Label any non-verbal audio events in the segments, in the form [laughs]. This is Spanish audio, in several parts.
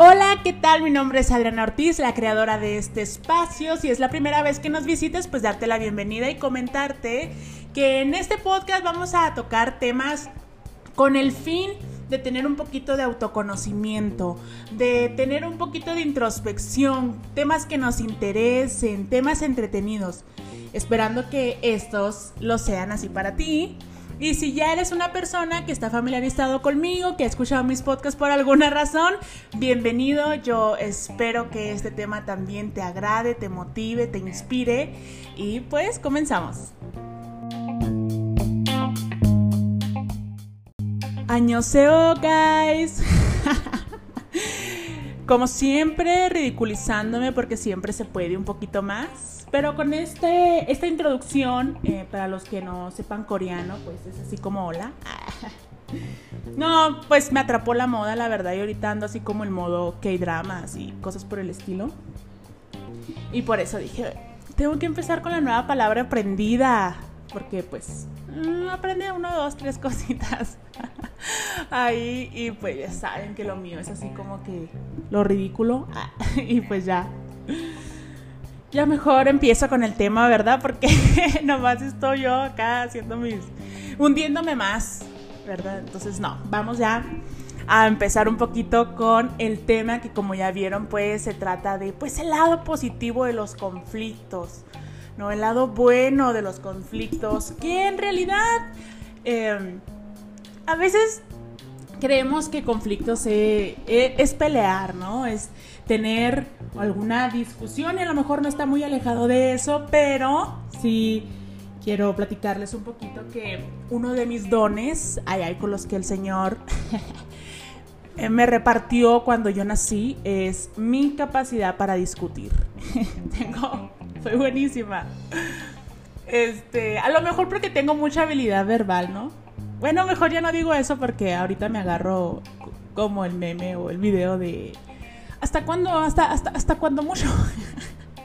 Hola, ¿qué tal? Mi nombre es Adriana Ortiz, la creadora de este espacio. Si es la primera vez que nos visites, pues darte la bienvenida y comentarte que en este podcast vamos a tocar temas con el fin de tener un poquito de autoconocimiento, de tener un poquito de introspección, temas que nos interesen, temas entretenidos, esperando que estos lo sean así para ti. Y si ya eres una persona que está familiarizado conmigo, que ha escuchado mis podcasts por alguna razón, bienvenido. Yo espero que este tema también te agrade, te motive, te inspire. Y pues comenzamos. Añoseo, guys. [laughs] Como siempre, ridiculizándome porque siempre se puede un poquito más. Pero con este, esta introducción, eh, para los que no sepan coreano, pues es así como hola. [laughs] No, pues me atrapó la moda, la verdad, y ahorita ando así como en modo K-dramas y cosas por el estilo. Y por eso dije, tengo que empezar con la nueva palabra aprendida, porque pues mm, aprende uno, dos, tres cositas [laughs] ahí y pues ya saben que lo mío es así como que lo ridículo [laughs] y pues ya ya mejor empiezo con el tema, ¿verdad? Porque [laughs] nomás estoy yo acá haciendo mis... hundiéndome más, ¿verdad? Entonces, no, vamos ya a empezar un poquito con el tema que como ya vieron, pues se trata de, pues, el lado positivo de los conflictos, ¿no? El lado bueno de los conflictos, que en realidad em, a veces creemos que conflictos e, es pelear, ¿no? Es tener alguna discusión y a lo mejor no está muy alejado de eso, pero sí quiero platicarles un poquito que uno de mis dones, ay, ay, con los que el Señor [laughs] me repartió cuando yo nací, es mi capacidad para discutir. [laughs] tengo, soy buenísima. Este, a lo mejor porque tengo mucha habilidad verbal, ¿no? Bueno, mejor ya no digo eso porque ahorita me agarro como el meme o el video de ¿hasta cuándo? Hasta, hasta, hasta cuándo mucho.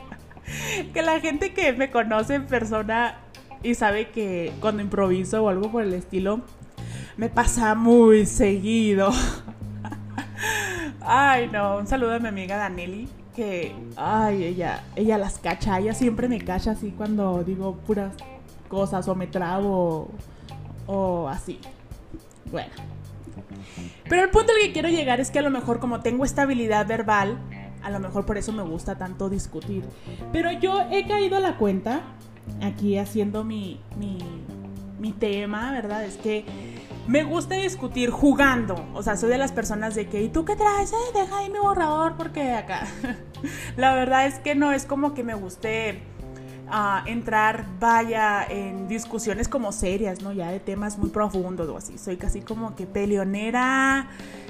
[laughs] que la gente que me conoce en persona y sabe que cuando improviso o algo por el estilo, me pasa muy seguido. [laughs] ay, no, un saludo a mi amiga Danelli, que, ay, ella, ella las cacha, ella siempre me cacha así cuando digo puras cosas o me trago o así. Bueno. Pero el punto al que quiero llegar es que a lo mejor como tengo estabilidad verbal, a lo mejor por eso me gusta tanto discutir. Pero yo he caído a la cuenta, aquí haciendo mi, mi, mi tema, ¿verdad? Es que me gusta discutir jugando. O sea, soy de las personas de que, ¿y tú qué traes? Eh, deja ahí mi borrador porque acá. [laughs] la verdad es que no es como que me guste a entrar, vaya, en discusiones como serias, ¿no? Ya de temas muy profundos o así. Soy casi como que peleonera,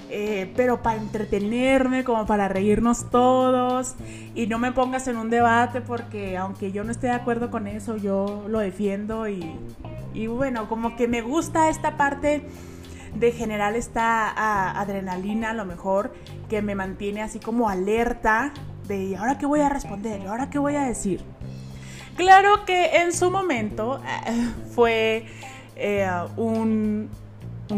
eh, pero para entretenerme, como para reírnos todos. Y no me pongas en un debate porque aunque yo no esté de acuerdo con eso, yo lo defiendo. Y, y bueno, como que me gusta esta parte de generar esta adrenalina a lo mejor que me mantiene así como alerta de ¿y ahora qué voy a responder? ¿y ahora qué voy a decir? Claro que en su momento eh, fue eh, un,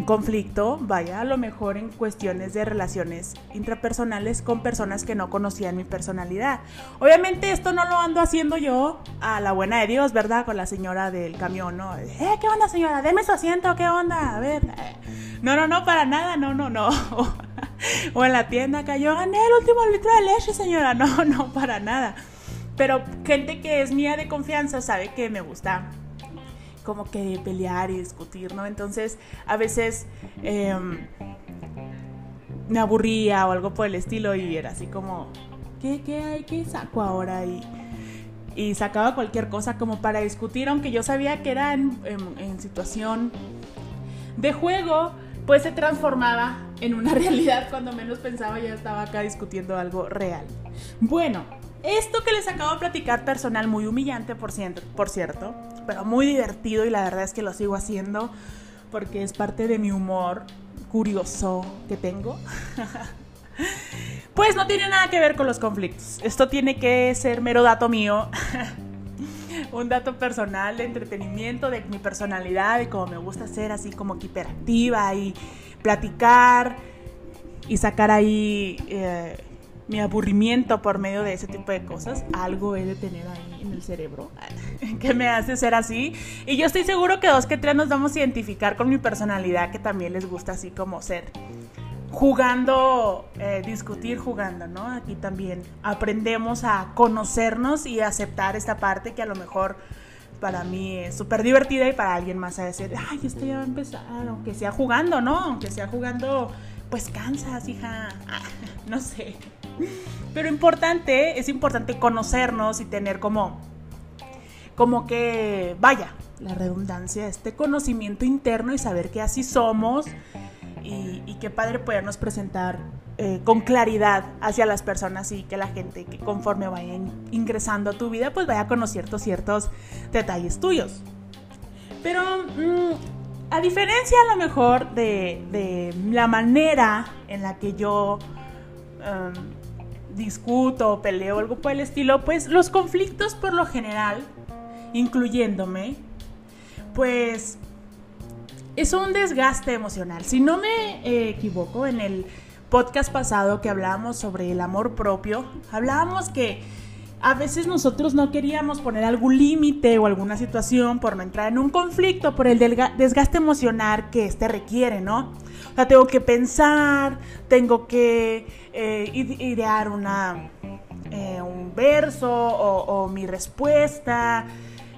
conflicto, vaya, a lo mejor en cuestiones de relaciones intrapersonales con personas que no conocían mi personalidad. Obviamente esto no lo ando haciendo yo a la buena de Dios, ¿verdad? Con la señora del camión, ¿no? Eh, ¿qué onda señora? Deme su asiento, ¿qué onda? A ver. No, no, no, para nada, no, no, no. [laughs] o en la tienda yo gané el último litro de leche, señora. [laughs] No, no, para nada. Pero gente que es mía de confianza sabe que me gusta como que pelear y discutir, ¿no? Entonces, a veces em, me aburría o algo por el estilo y era así como, ¿qué, qué hay? ¿Qué saco ahora? Y, y sacaba cualquier cosa como para discutir, aunque yo sabía que era en, en situación de juego, pues se transformaba en una [laughs] realidad cuando menos pensaba ya estaba acá discutiendo algo real. Bueno, esto que les acabo de platicar personal, muy humillante por, por cierto, pero muy divertido y la verdad es que lo sigo haciendo porque es parte de mi humor curioso que tengo. [laughs] pues no tiene nada que ver con los conflictos. Esto tiene que ser mero dato mío. [laughs] un dato personal de entretenimiento, de mi personalidad, de cómo me gusta ser así como que hiperactiva y platicar y sacar ahí eh, mi aburrimiento por medio de ese tipo de cosas. Algo he de tener ahí en el cerebro [laughs] que me hace ser así. Y yo estoy seguro que dos que tres nos vamos a identificar con mi personalidad que también les gusta así como ser jugando, eh, discutir jugando, ¿no? Aquí también aprendemos a conocernos y aceptar esta parte que a lo mejor para mí es súper divertida y para alguien más a decir, ay, esto ya va a empezar, aunque sea jugando, ¿no? Aunque sea jugando, pues cansas, hija, [laughs] no sé. Pero importante, es importante conocernos y tener como, como que, vaya, la redundancia, este conocimiento interno y saber que así somos y, qué padre podernos presentar eh, con claridad hacia las personas y que la gente que conforme vaya ingresando a tu vida pues vaya conociendo ciertos detalles tuyos. Pero mm, a diferencia a lo mejor de, la manera en la que yo um, discuto o peleo algo por el estilo, pues los conflictos por lo general, incluyéndome, pues es un desgaste emocional. Si no me eh, equivoco, en el podcast pasado que hablábamos sobre el amor propio, hablábamos que a veces nosotros no queríamos poner algún límite o alguna situación por no entrar en un conflicto, por el desgaste emocional que este requiere, ¿no? O sea, tengo que pensar, tengo que eh, idear una, eh, un verso o, mi respuesta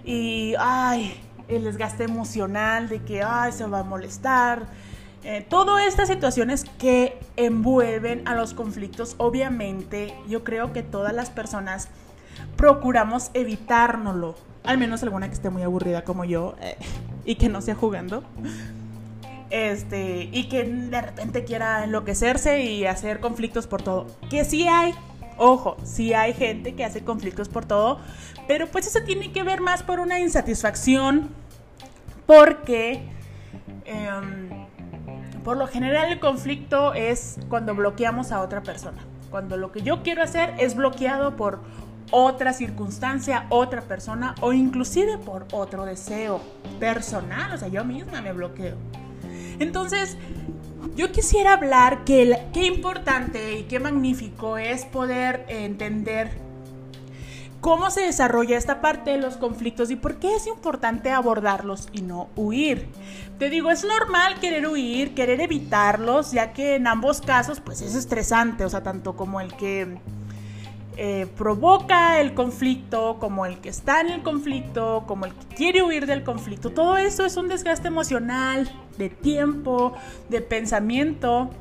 y, ay, el desgaste emocional de que, ay, se va a molestar. Eh, todas estas situaciones que envuelven a los conflictos, obviamente yo creo que todas las personas procuramos evitárnoslo. Al menos alguna que esté muy aburrida como yo eh, y que no sea jugando. Este, y que de repente quiera enloquecerse y hacer conflictos por todo. Que sí hay, ojo, sí hay gente que hace conflictos por todo, pero pues eso tiene que ver más por una insatisfacción, porque em, por lo general el conflicto es cuando bloqueamos a otra persona. Cuando lo que yo quiero hacer es bloqueado por otra circunstancia, otra persona o inclusive por otro deseo personal, o sea, yo misma me bloqueo. Entonces, yo quisiera hablar que qué importante y qué magnífico es poder entender cómo se desarrolla esta parte de los conflictos y por qué es importante abordarlos y no huir. Te digo, es normal querer huir, querer evitarlos, ya que en ambos casos pues es estresante, o sea, tanto como el que eh, provoca el conflicto, como el que está en el conflicto, como el que quiere huir del conflicto. Todo eso es un desgaste emocional, de tiempo, de pensamiento.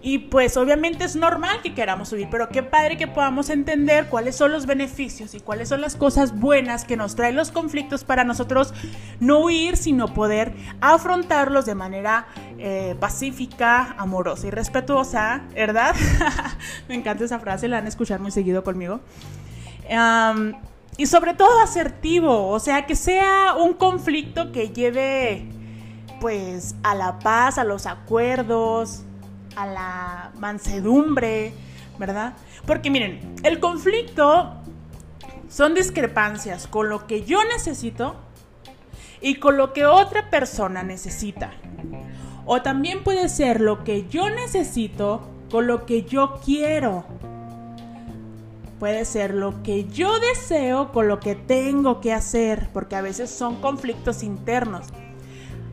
Y pues obviamente es normal que queramos huir, pero qué padre que podamos entender cuáles son los beneficios y cuáles son las cosas buenas que nos traen los conflictos para nosotros no huir, sino poder afrontarlos de manera eh, pacífica, amorosa y respetuosa, ¿verdad? [laughs] Me encanta esa frase, la van a escuchar muy seguido conmigo. y sobre todo asertivo, o sea, que sea un conflicto que lleve pues a la paz, a los acuerdos, a la mansedumbre, ¿verdad? Porque miren, el conflicto son discrepancias con lo que yo necesito y con lo que otra persona necesita. O también puede ser lo que yo necesito con lo que yo quiero. Puede ser lo que yo deseo con lo que tengo que hacer, porque a veces son conflictos internos.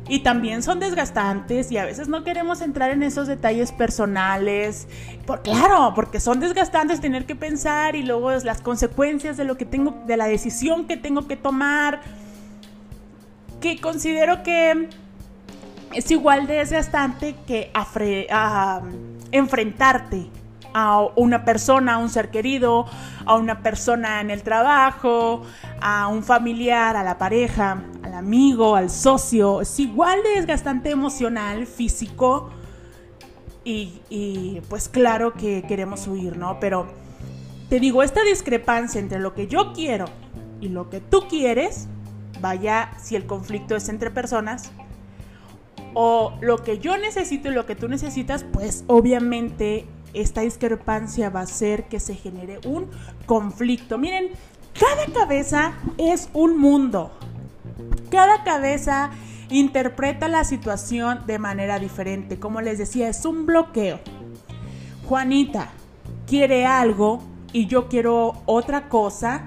Y también son desgastantes y a veces no queremos entrar en esos detalles personales. Por, claro, porque son desgastantes tener que pensar y luego las consecuencias de lo que tengo, de la decisión que tengo que tomar. Que considero que es igual de desgastante que enfrentarte a una persona, a un ser querido, a una persona en el trabajo, a un familiar, a la pareja, al amigo, al socio. Es igual de desgastante emocional, físico. Y, pues claro que queremos huir, ¿no? Pero te digo, esta discrepancia entre lo que yo quiero y lo que tú quieres, vaya si el conflicto es entre personas, o lo que yo necesito y lo que tú necesitas, pues obviamente esta discrepancia va a hacer que se genere un conflicto. Miren, Cada cabeza es un mundo. Cada cabeza interpreta la situación de manera diferente. Como les decía, es un bloqueo. Juanita quiere algo y yo quiero otra cosa.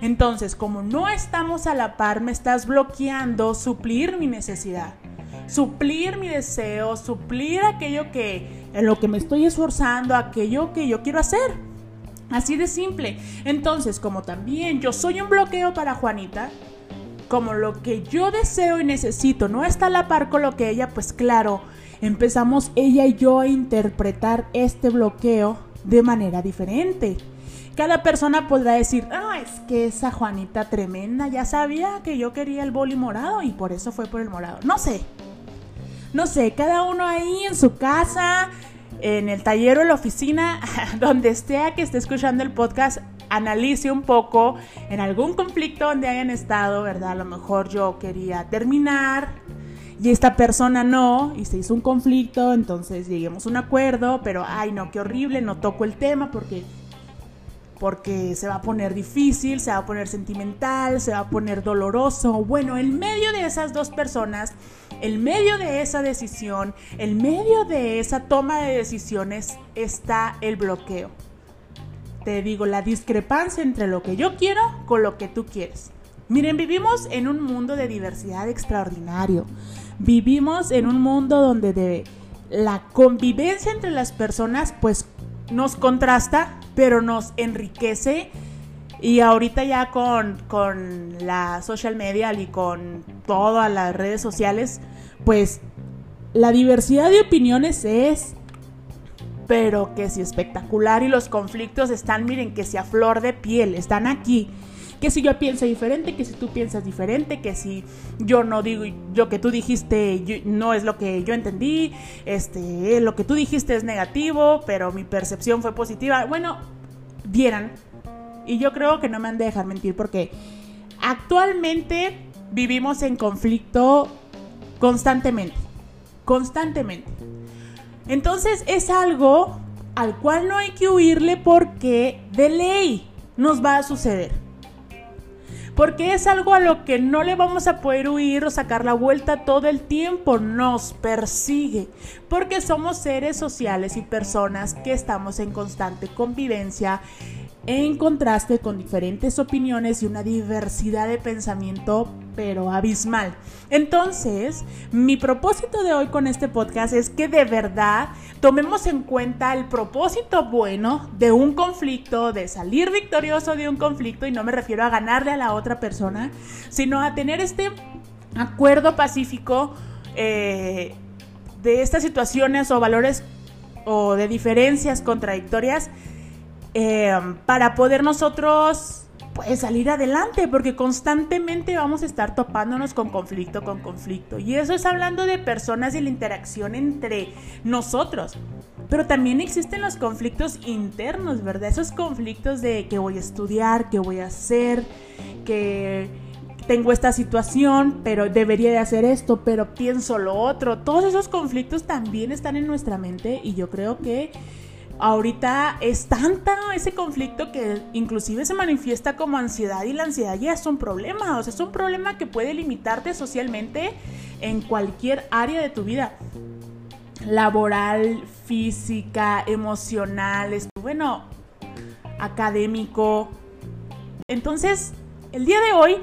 Entonces, como no estamos a la par, me estás bloqueando suplir mi necesidad, suplir mi deseo, suplir aquello que en lo que me estoy esforzando, aquello que yo quiero hacer. Así de simple. Entonces, como también yo soy un bloqueo para Juanita, como lo que yo deseo y necesito no está a la par con lo que ella, pues claro, empezamos ella y yo a interpretar este bloqueo de manera diferente. Cada persona podrá decir, ah, es que esa Juanita tremenda ya sabía que yo quería el boli morado y por eso fue por el morado. No sé. No sé, cada uno ahí en su casa, en el taller o la oficina, [laughs] donde esté que esté escuchando el podcast, analice un poco en algún conflicto donde hayan estado, ¿verdad? A lo mejor yo quería terminar y esta persona no, y se hizo un conflicto, entonces lleguemos a un acuerdo, pero ay no, qué horrible, no toco el tema porque porque se va a poner difícil, se va a poner sentimental, se va a poner doloroso. Bueno, en medio de esas dos personas, en medio de esa decisión, en medio de esa toma de decisiones está el bloqueo te digo, la discrepancia entre lo que yo quiero con lo que tú quieres. Miren, vivimos en un mundo de diversidad extraordinario. Vivimos en un mundo donde de la convivencia entre las personas pues nos contrasta, pero nos enriquece. Y ahorita ya con, con la social media y con todas las redes sociales, pues la diversidad de opiniones es pero que si espectacular y los conflictos están, miren, que si a flor de piel, están aquí. Que si yo pienso diferente, que si tú piensas diferente, que si yo no digo, yo que tú dijiste no es lo que yo entendí, este, lo que tú dijiste es negativo, pero mi percepción fue positiva. Bueno, vieran, y yo creo que no me han de dejar mentir porque actualmente vivimos en conflicto constantemente, constantemente. Entonces es algo al cual no hay que huirle porque de ley nos va a suceder. Porque es algo a lo que no le vamos a poder huir o sacar la vuelta todo el tiempo, nos persigue. Porque somos seres sociales y personas que estamos en constante convivencia en contraste con diferentes opiniones y una diversidad de pensamiento, pero abismal. Entonces, mi propósito de hoy con este podcast es que de verdad tomemos en cuenta el propósito bueno de un conflicto, de salir victorioso de un conflicto, y no me refiero a ganarle a la otra persona, sino a tener este acuerdo pacífico eh, de estas situaciones o valores o de diferencias contradictorias Em, para poder nosotros pues salir adelante, porque constantemente vamos a estar topándonos con conflicto, con conflicto. Y eso es hablando de personas y la interacción entre nosotros. Pero también existen los conflictos internos, ¿verdad? Esos conflictos de que voy a estudiar, que voy a hacer, que tengo esta situación, pero debería de hacer esto, pero pienso lo otro. Todos esos conflictos también están en nuestra mente y yo creo que ahorita es tanta ese conflicto que inclusive se manifiesta como ansiedad y la ansiedad ya es un problema, o sea, es un problema que puede limitarte socialmente en cualquier área de tu vida. Laboral, física, emocional, bueno, académico. Entonces, el día de hoy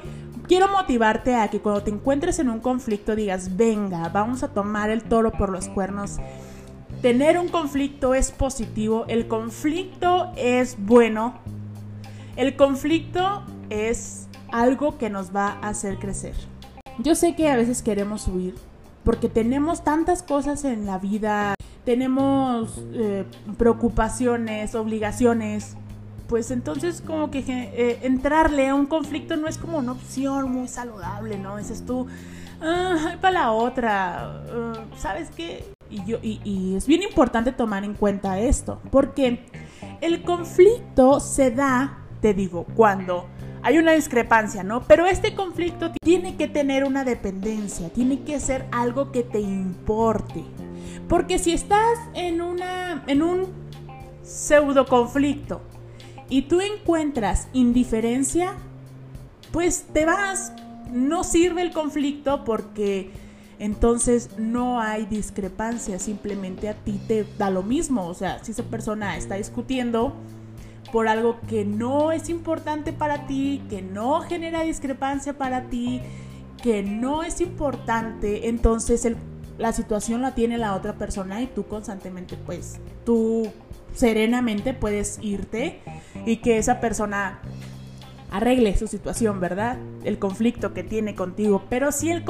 quiero motivarte a que cuando te encuentres en un conflicto digas, venga, vamos a tomar el toro por los cuernos Tener un conflicto es positivo, el conflicto es bueno, el conflicto es algo que nos va a hacer crecer. Yo sé que a veces queremos huir porque tenemos tantas cosas en la vida, tenemos eh, preocupaciones, obligaciones, pues entonces como que eh, entrarle a un conflicto no es como una opción muy saludable, ¿no? Dices tú, ah, para la otra, ah, ¿sabes qué? Y, yo, y, es bien importante tomar en cuenta esto, porque el conflicto se da, te digo, cuando hay una discrepancia, ¿no? Pero este conflicto tiene que tener una dependencia, tiene que ser algo que te importe. Porque si estás en, una, en un pseudo conflicto y tú encuentras indiferencia, pues te vas. No sirve el conflicto porque entonces no hay discrepancia, simplemente a ti te da lo mismo. O sea, si esa persona está discutiendo por algo que no es importante para ti, que no genera discrepancia para ti, que no es importante, entonces la situación la tiene la otra persona y tú constantemente, pues, tú serenamente puedes irte y que esa persona arregle su situación, ¿verdad? El conflicto que tiene contigo. Pero si el,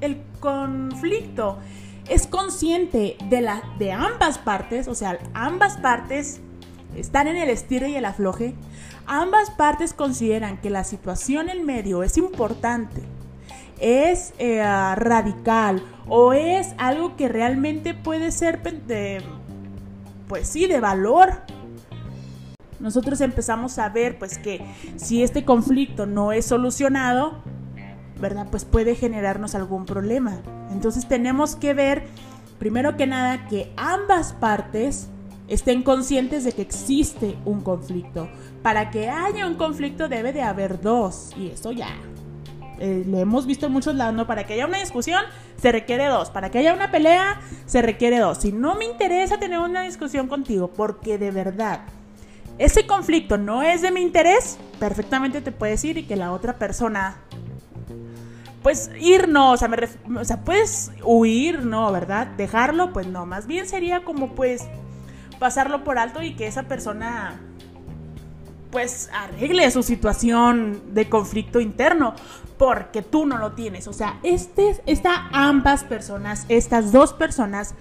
el conflicto es consciente de, de ambas partes, o sea, ambas partes están en el estilo y el afloje, ambas partes consideran que la situación en medio es importante, es eh, radical o es algo que realmente puede ser de, pues sí, de valor. Nosotros empezamos a ver pues que si este conflicto no es solucionado, ¿verdad? Pues puede generarnos algún problema. Entonces tenemos que ver, primero que nada, que ambas partes estén conscientes de que existe un conflicto. Para que haya un conflicto debe de haber dos. Y eso ya eh, lo hemos visto en muchos lados, ¿no? Para que haya una discusión se requiere dos. Para que haya una pelea se requiere dos. Si no me interesa tener una discusión contigo porque de verdad ese conflicto no es de mi interés, perfectamente te puedes ir y que la otra persona pues ir no, o sea, me o sea, puedes huir, no, ¿verdad? Dejarlo, pues no, más bien sería como pues pasarlo por alto y que esa persona pues arregle su situación de conflicto interno, porque tú no lo tienes. O sea, este, esta, ambas personas, estas dos personas,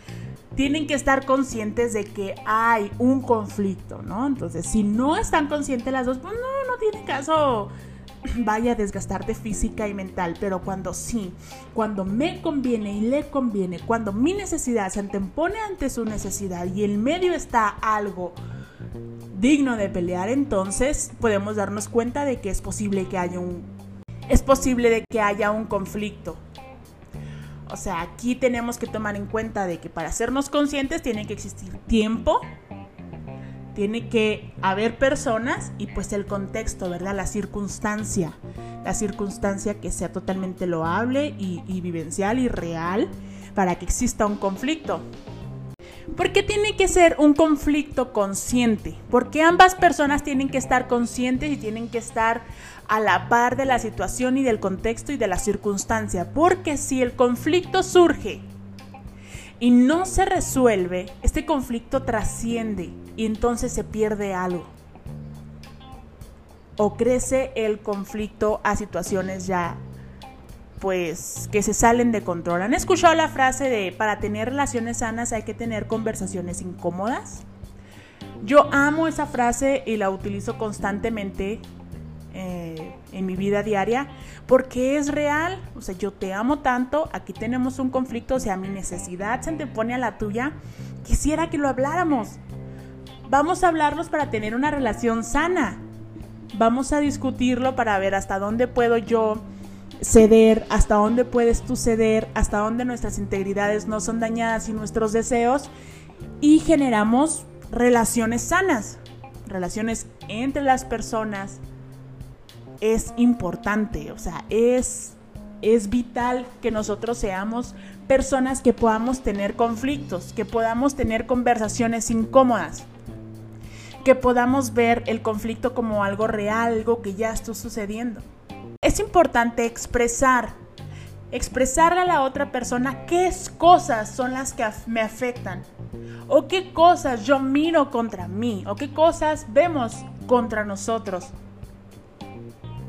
tienen que estar conscientes de que hay un conflicto, ¿no? Entonces, si no están conscientes las dos, pues no, no tiene caso [clears throat] vaya a desgastarte física y mental, pero cuando sí, cuando me conviene y le conviene, cuando mi necesidad se antepone ante su necesidad y en medio está algo digno de pelear, entonces podemos darnos cuenta de que es posible que haya un es posible de que haya un conflicto. O sea, aquí tenemos que tomar en cuenta de que para hacernos conscientes tiene que existir tiempo, tiene que haber personas y pues el contexto, ¿verdad? La circunstancia, la circunstancia que sea totalmente loable y, vivencial y real para que exista un conflicto. ¿Por qué tiene que ser un conflicto consciente? Porque ambas personas tienen que estar conscientes y tienen que estar a la par de la situación y del contexto y de la circunstancia. Porque si el conflicto surge y no se resuelve, este conflicto trasciende y entonces se pierde algo. O crece el conflicto a situaciones ya pues que se salen de control. ¿Han escuchado la frase de para tener relaciones sanas hay que tener conversaciones incómodas? Yo amo esa frase y la utilizo constantemente eh, en mi vida diaria porque es real. O sea, yo te amo tanto, aquí tenemos un conflicto, o sea, mi necesidad se antepone a la tuya. Quisiera que lo habláramos. Vamos a hablarlos para tener una relación sana. Vamos a discutirlo para ver hasta dónde puedo yo ceder, hasta dónde puedes tú ceder, hasta dónde nuestras integridades no son dañadas y nuestros deseos y generamos relaciones sanas, relaciones entre las personas. Es importante, o sea, es, es vital que nosotros seamos personas que podamos tener conflictos, que podamos tener conversaciones incómodas que podamos ver el conflicto como algo real, algo que ya está sucediendo. Es importante expresar, expresarle a la otra persona qué cosas son las que me afectan, o qué cosas yo miro contra mí, o qué cosas vemos contra nosotros,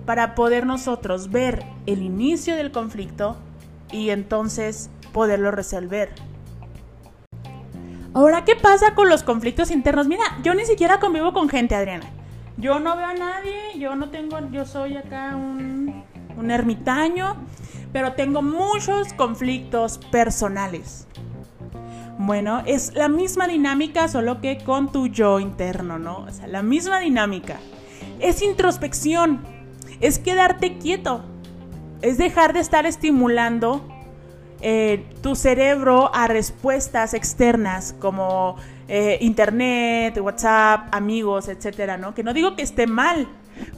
para poder nosotros ver el inicio del conflicto y entonces poderlo resolver. Ahora, ¿qué pasa con los conflictos internos? Mira, yo ni siquiera convivo con gente, Adriana. Yo no veo a nadie, yo no tengo, yo soy acá un, un ermitaño, pero tengo muchos conflictos personales. Bueno, es la misma dinámica, solo que con tu yo interno, ¿no? O sea, la misma dinámica. Es introspección, es quedarte quieto, es dejar de estar estimulando eh, tu cerebro a respuestas externas como eh, internet, WhatsApp, amigos, etcétera, ¿no? Que no digo que esté mal,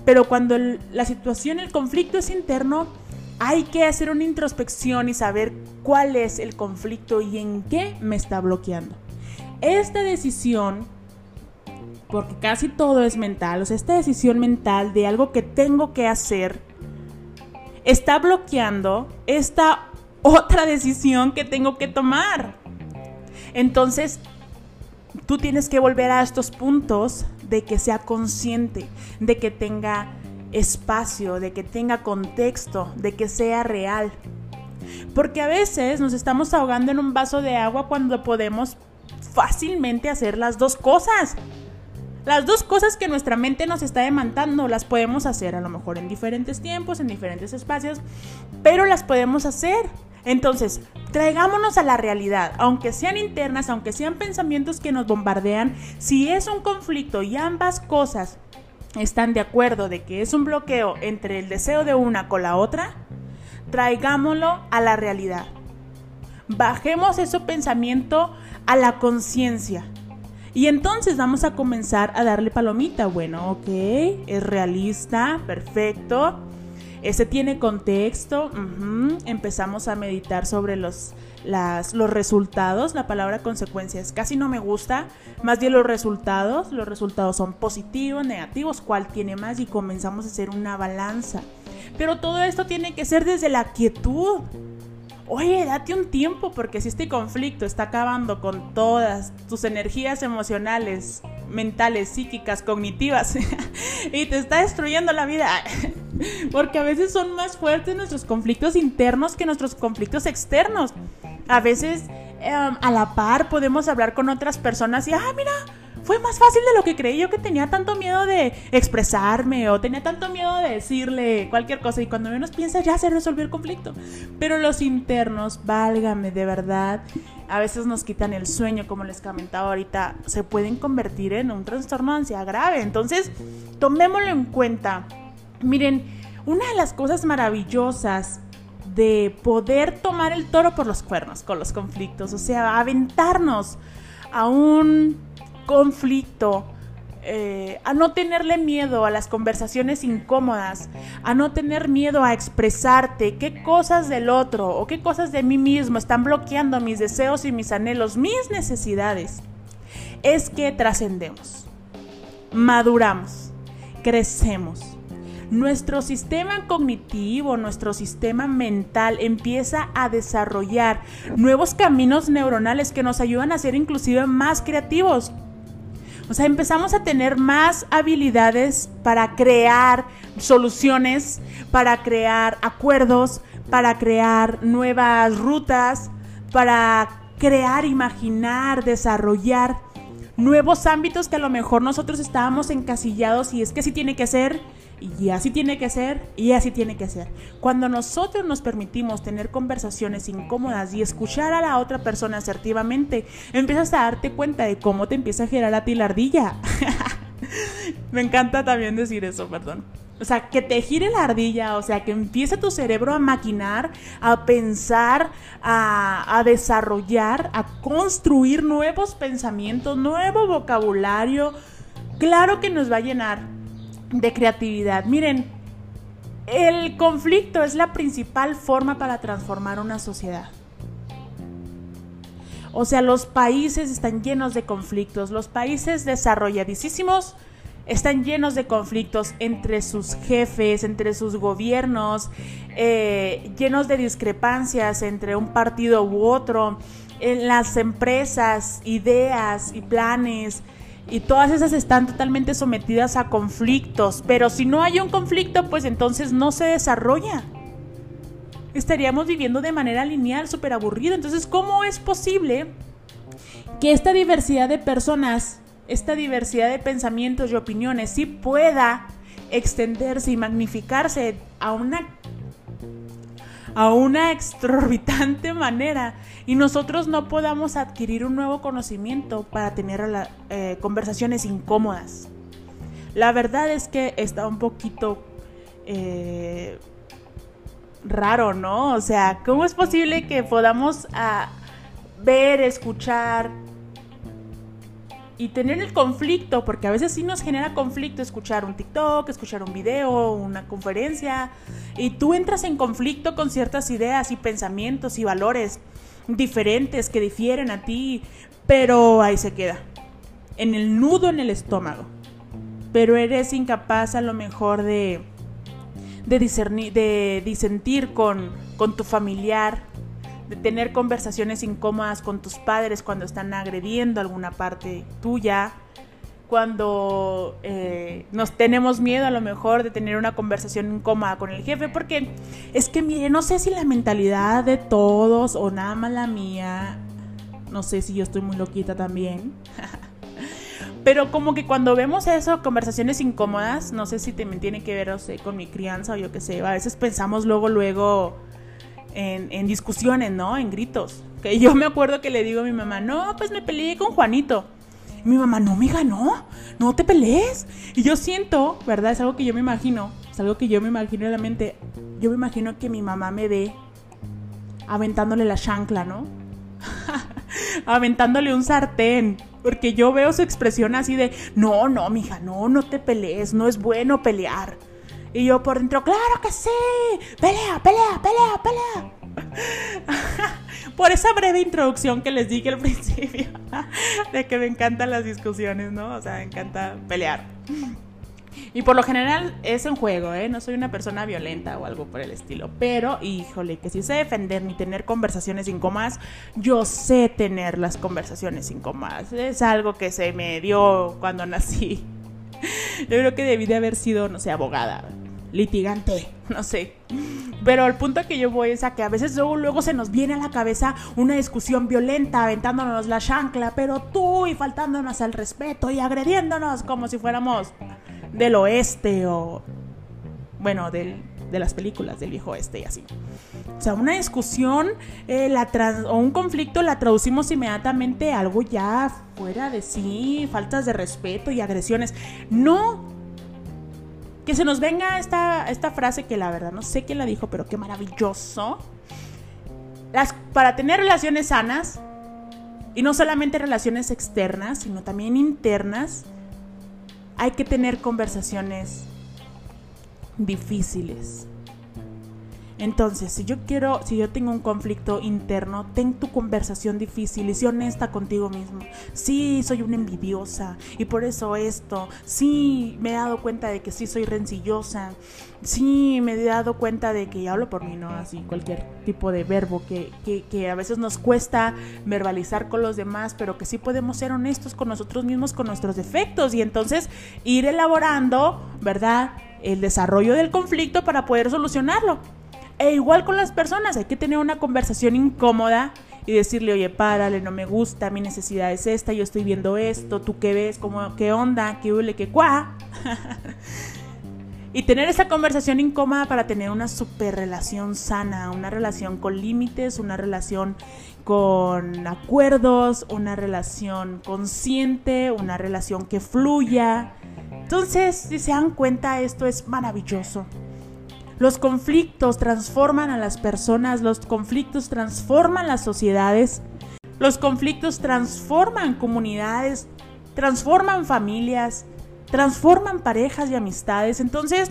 pero cuando la situación, el conflicto es interno, hay que hacer una introspección y saber cuál es el conflicto y en qué me está bloqueando. Esta decisión, porque casi todo es mental, o sea, esta decisión mental de algo que tengo que hacer, está bloqueando esta [laughs] otra decisión que tengo que tomar. Entonces, tú tienes que volver a estos puntos de que sea consciente, de que tenga espacio, de que tenga contexto, de que sea real. Porque a veces nos estamos ahogando en un vaso de agua cuando podemos fácilmente hacer las dos cosas. Las dos cosas que nuestra mente nos está demandando las podemos hacer a lo mejor en diferentes tiempos, en diferentes espacios, pero las podemos hacer. Entonces, traigámonos a la realidad, aunque sean internas, aunque sean pensamientos que nos bombardean, si es un conflicto y ambas cosas están de acuerdo de que es un bloqueo entre el deseo de una con la otra, traigámoslo a la realidad. Bajemos ese pensamiento a la conciencia. Y entonces vamos a comenzar a darle palomita. Bueno, ok, es realista, perfecto. Ese tiene contexto. Empezamos a meditar sobre los, los resultados. La palabra consecuencias casi no me gusta. Más bien los resultados. Los resultados son positivos, negativos. ¿Cuál tiene más? Y comenzamos a hacer una balanza. Pero todo esto tiene que ser desde la quietud. Oye, date un tiempo porque si este conflicto está acabando con todas tus energías emocionales, mentales, psíquicas, cognitivas [laughs] y te está destruyendo la vida, [laughs] Porque a veces son más fuertes nuestros conflictos internos que nuestros conflictos externos. A veces em, a la par podemos hablar con otras personas y, ah, mira, fue más fácil de lo que creí yo que tenía tanto miedo de expresarme o tenía tanto miedo de decirle cualquier cosa y cuando menos piensas ya se resolvió el conflicto. Pero los internos, válgame, de verdad, a veces nos quitan el sueño, como les comentaba ahorita, se pueden convertir en un trastorno de ansiedad grave. Entonces, tomémoslo en cuenta. Miren, una de las cosas maravillosas de poder tomar el toro por los cuernos con los conflictos, o sea, aventarnos a un conflicto, eh, a no tenerle miedo a las conversaciones incómodas, a no tener miedo a expresarte qué cosas del otro o qué cosas de mí mismo están bloqueando mis deseos y mis anhelos, mis necesidades, es que trascendemos, maduramos, crecemos nuestro sistema cognitivo, nuestro sistema mental empieza a desarrollar nuevos caminos neuronales que nos ayudan a ser inclusive más creativos. O sea, empezamos a tener más habilidades para crear soluciones, para crear acuerdos, para crear nuevas rutas, para crear, imaginar, desarrollar nuevos ámbitos que a lo mejor nosotros estábamos encasillados y es que así tiene que ser y así tiene que ser, y así tiene que ser. Cuando nosotros nos permitimos tener conversaciones incómodas y escuchar a la otra persona asertivamente, empiezas a darte cuenta de cómo te empieza a girar a ti la ardilla. [laughs] Me encanta también decir eso, perdón. O sea, que te gire la ardilla, o sea, que empiece tu cerebro a maquinar, a pensar, a, desarrollar, a construir nuevos pensamientos, nuevo vocabulario. Claro que nos va a llenar de creatividad. Miren, el conflicto es la principal forma para transformar una sociedad. O sea, los países están llenos de conflictos. Los países desarrolladísimos están llenos de conflictos entre sus jefes, entre sus gobiernos, eh, llenos de discrepancias entre un partido u otro, en las empresas, ideas y planes y todas esas están totalmente sometidas a conflictos, pero si no hay un conflicto, pues entonces no se desarrolla. Estaríamos viviendo de manera lineal, súper aburrido. Entonces, ¿cómo es posible que esta diversidad de personas, esta diversidad de pensamientos y opiniones sí pueda extenderse y magnificarse a una a una exorbitante [laughs] manera y nosotros no podamos adquirir un nuevo conocimiento para tener eh, conversaciones incómodas. La verdad es que está un poquito... Eh, raro, ¿no? O sea, ¿cómo es posible que podamos ah, ver, escuchar y tener el conflicto? Porque a veces sí nos genera conflicto escuchar un TikTok, escuchar un video, una conferencia, y tú entras en conflicto con ciertas ideas y pensamientos y valores diferentes que difieren a ti, pero ahí se queda, en el nudo en el estómago. Pero eres incapaz a lo mejor de de, discernir, de disentir con, con tu familiar, de tener conversaciones incómodas con tus padres cuando están agrediendo alguna parte tuya, cuando eh, nos tenemos miedo a lo mejor de tener una conversación incómoda con el jefe, porque es que mire, no sé si la mentalidad de todos o nada más la mía, no sé si yo estoy muy loquita también. [laughs] Pero como que cuando vemos eso, conversaciones incómodas, no sé si también tiene que ver, o sea, con mi crianza o yo qué sé, a veces pensamos luego, luego en, discusiones, ¿no? En gritos. Que yo me acuerdo que le digo a mi mamá, no, pues me peleé con Juanito. Y mi mamá, no me ganó, no te pelees. Y yo siento, ¿verdad? Es algo que yo me imagino, es algo que yo me imagino en la mente. Yo me imagino que mi mamá me ve aventándole la chancla, ¿no? [laughs] aventándole un sartén. Porque yo veo su expresión así de, no, no, mija, no, no te pelees, no es bueno pelear. Y yo por dentro, claro que sí, pelea, pelea, pelea, pelea. [laughs] por esa breve introducción que les dije al [laughs] principio, de que me encantan las discusiones, ¿no? O sea, me encanta pelear. Y por lo general es en juego, ¿eh? No soy una persona violenta o algo por el estilo. Pero, híjole, que si sé defender ni tener conversaciones incómodas, yo sé tener las conversaciones incómodas. Es algo que se me dio cuando nací. [laughs] Yo creo que debí de haber sido, no sé, abogada, litigante, no sé. Pero el punto que yo voy es a que a veces luego, se nos viene a la cabeza una discusión violenta, aventándonos la chancla, pero tú y faltándonos al respeto y agrediéndonos como si fuéramos del oeste o, bueno, del, de las películas del viejo oeste y así. O sea, una discusión eh, la o un conflicto la traducimos inmediatamente a algo ya fuera de sí, faltas de respeto y agresiones. No que se nos venga esta, esta frase que la verdad no sé quién la dijo, pero qué maravilloso. Las, para tener relaciones sanas, y no solamente relaciones externas, sino también internas, hay que tener conversaciones difíciles. Entonces, si yo quiero, si yo tengo un conflicto interno, ten tu conversación difícil y sé honesta contigo mismo. Sí, soy una envidiosa y por eso esto. Sí, me he dado cuenta de que sí soy rencillosa. Sí, me he dado cuenta de que hablo por mí, ¿no? Así, cualquier tipo de verbo que, que, que a veces nos cuesta verbalizar con los demás, pero que sí podemos ser honestos con nosotros mismos, con nuestros defectos y entonces ir elaborando, ¿verdad? El desarrollo del conflicto para poder solucionarlo. E igual con las personas, hay que tener una conversación incómoda y decirle, oye, párale, no me gusta, mi necesidad es esta, yo estoy viendo esto, tú qué ves, ¿Cómo, qué onda, qué huele, qué cuá. [laughs] y tener esa conversación incómoda para tener una super relación sana, una relación con límites, una relación con acuerdos, una relación consciente, una relación que fluya. Entonces, si se dan cuenta, esto es maravilloso. Los conflictos transforman a las personas, los conflictos transforman las sociedades, los conflictos transforman comunidades, transforman familias, transforman parejas y amistades. Entonces,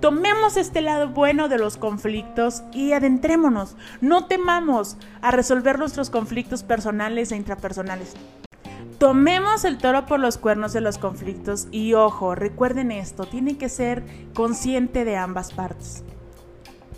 tomemos este lado bueno de los conflictos y adentrémonos. No temamos a resolver nuestros conflictos personales e intrapersonales. Tomemos el toro por los cuernos de los conflictos y ojo, recuerden esto, tiene que ser consciente de ambas partes.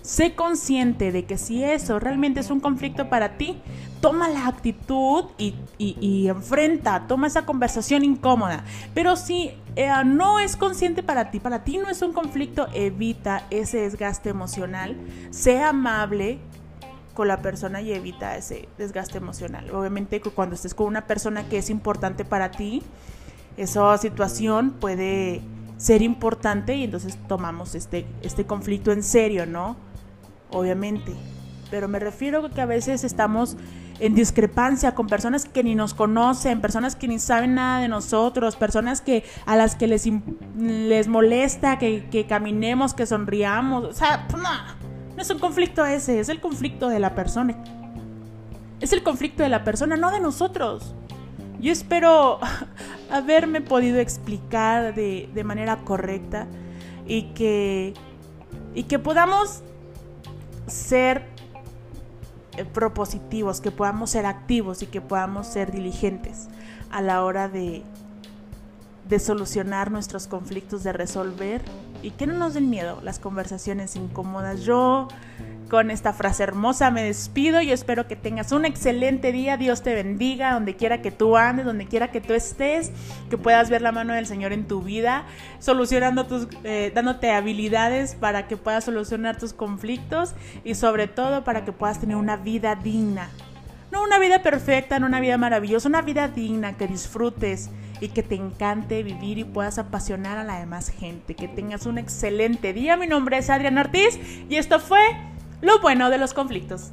Sé consciente de que si eso realmente es un conflicto para ti, toma la actitud y, enfrenta, toma esa conversación incómoda. Pero si eh, no es consciente para ti, para ti no es un conflicto, evita ese desgaste emocional, sé amable, con la persona y evita ese desgaste emocional. Obviamente cuando estés con una persona que es importante para ti, esa situación puede ser importante y entonces tomamos este, este conflicto en serio, ¿no? Obviamente. Pero me refiero a que a veces estamos en discrepancia con personas que ni nos conocen, personas que ni saben nada de nosotros, personas que a las que les, les molesta que, caminemos, que sonriamos. O sea, no No es un conflicto ese, es el conflicto de la persona. Es el conflicto de la persona, no de nosotros. Yo espero [laughs] haberme podido explicar de, de manera correcta y que, y que podamos ser eh, propositivos, que podamos ser activos y que podamos ser diligentes a la hora de, de solucionar nuestros conflictos, de resolver y que no nos den miedo las conversaciones incómodas. Yo con esta frase hermosa me despido y espero que tengas un excelente día. Dios te bendiga donde quiera que tú andes, donde quiera que tú estés, que puedas ver la mano del Señor en tu vida, solucionando tus, eh, dándote habilidades para que puedas solucionar tus conflictos y sobre todo para que puedas tener una vida digna. No una vida perfecta, no una vida maravillosa, una vida digna que disfrutes y que te encante vivir y puedas apasionar a la demás gente. Que tengas un excelente día. Mi nombre es Adrián Ortiz y esto fue lo bueno de los conflictos.